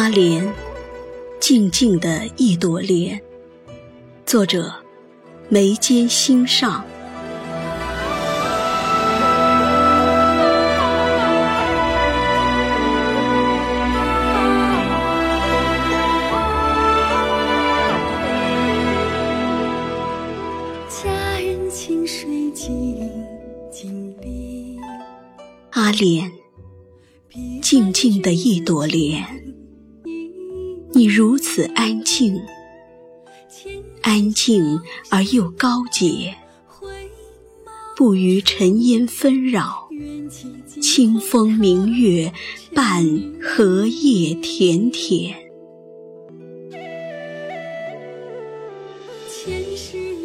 阿莲，静静的一朵莲。作者：眉间心上。佳人清水静静碧，阿莲，静静的一朵莲，你如此安静，安静而又高洁，不与尘烟纷扰，清风明月伴荷叶田田。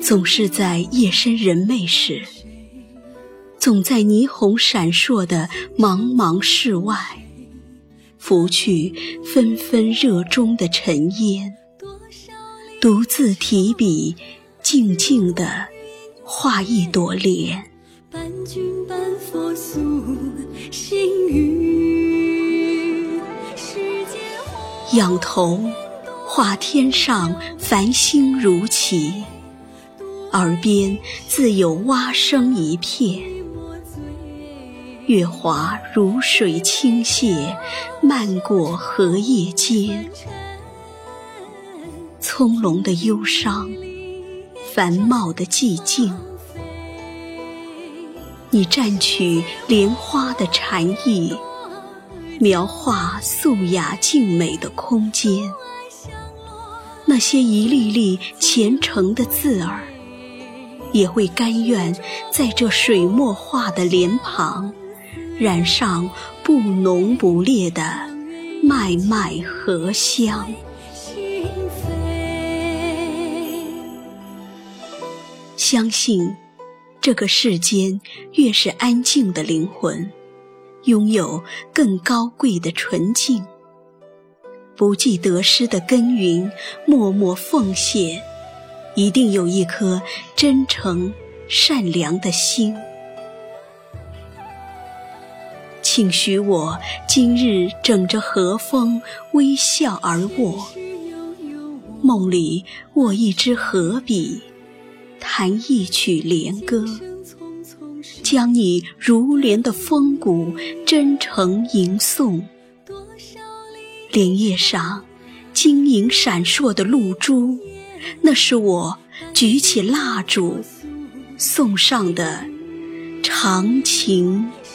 总是在夜深人寐时，总在霓虹闪烁的茫茫室外，拂去纷纷热衷的尘烟，独自提笔，静静地画一朵莲。伴君伴佛诉心语，世间花仰头画天上繁星如棋，耳边自有蛙声一片。月华如水倾泻，漫过荷叶间。葱茏的忧伤，繁茂的寂静。你蘸取莲花的禅意，描画素雅静美的空间。那些一粒粒虔诚的字儿，也会甘愿在这水墨画的莲旁，染上不浓不烈的脉脉荷香。相信，这个世间越是安静的灵魂，拥有更高贵的纯净。不计得失的耕耘，默默奉献，一定有一颗真诚善良的心。请许我今日枕着和风，微笑而卧，梦里握一支荷笔，弹一曲莲歌，将你如莲的风骨真诚吟诵。莲叶上晶莹闪烁的露珠，那是我举起蜡烛送上的长情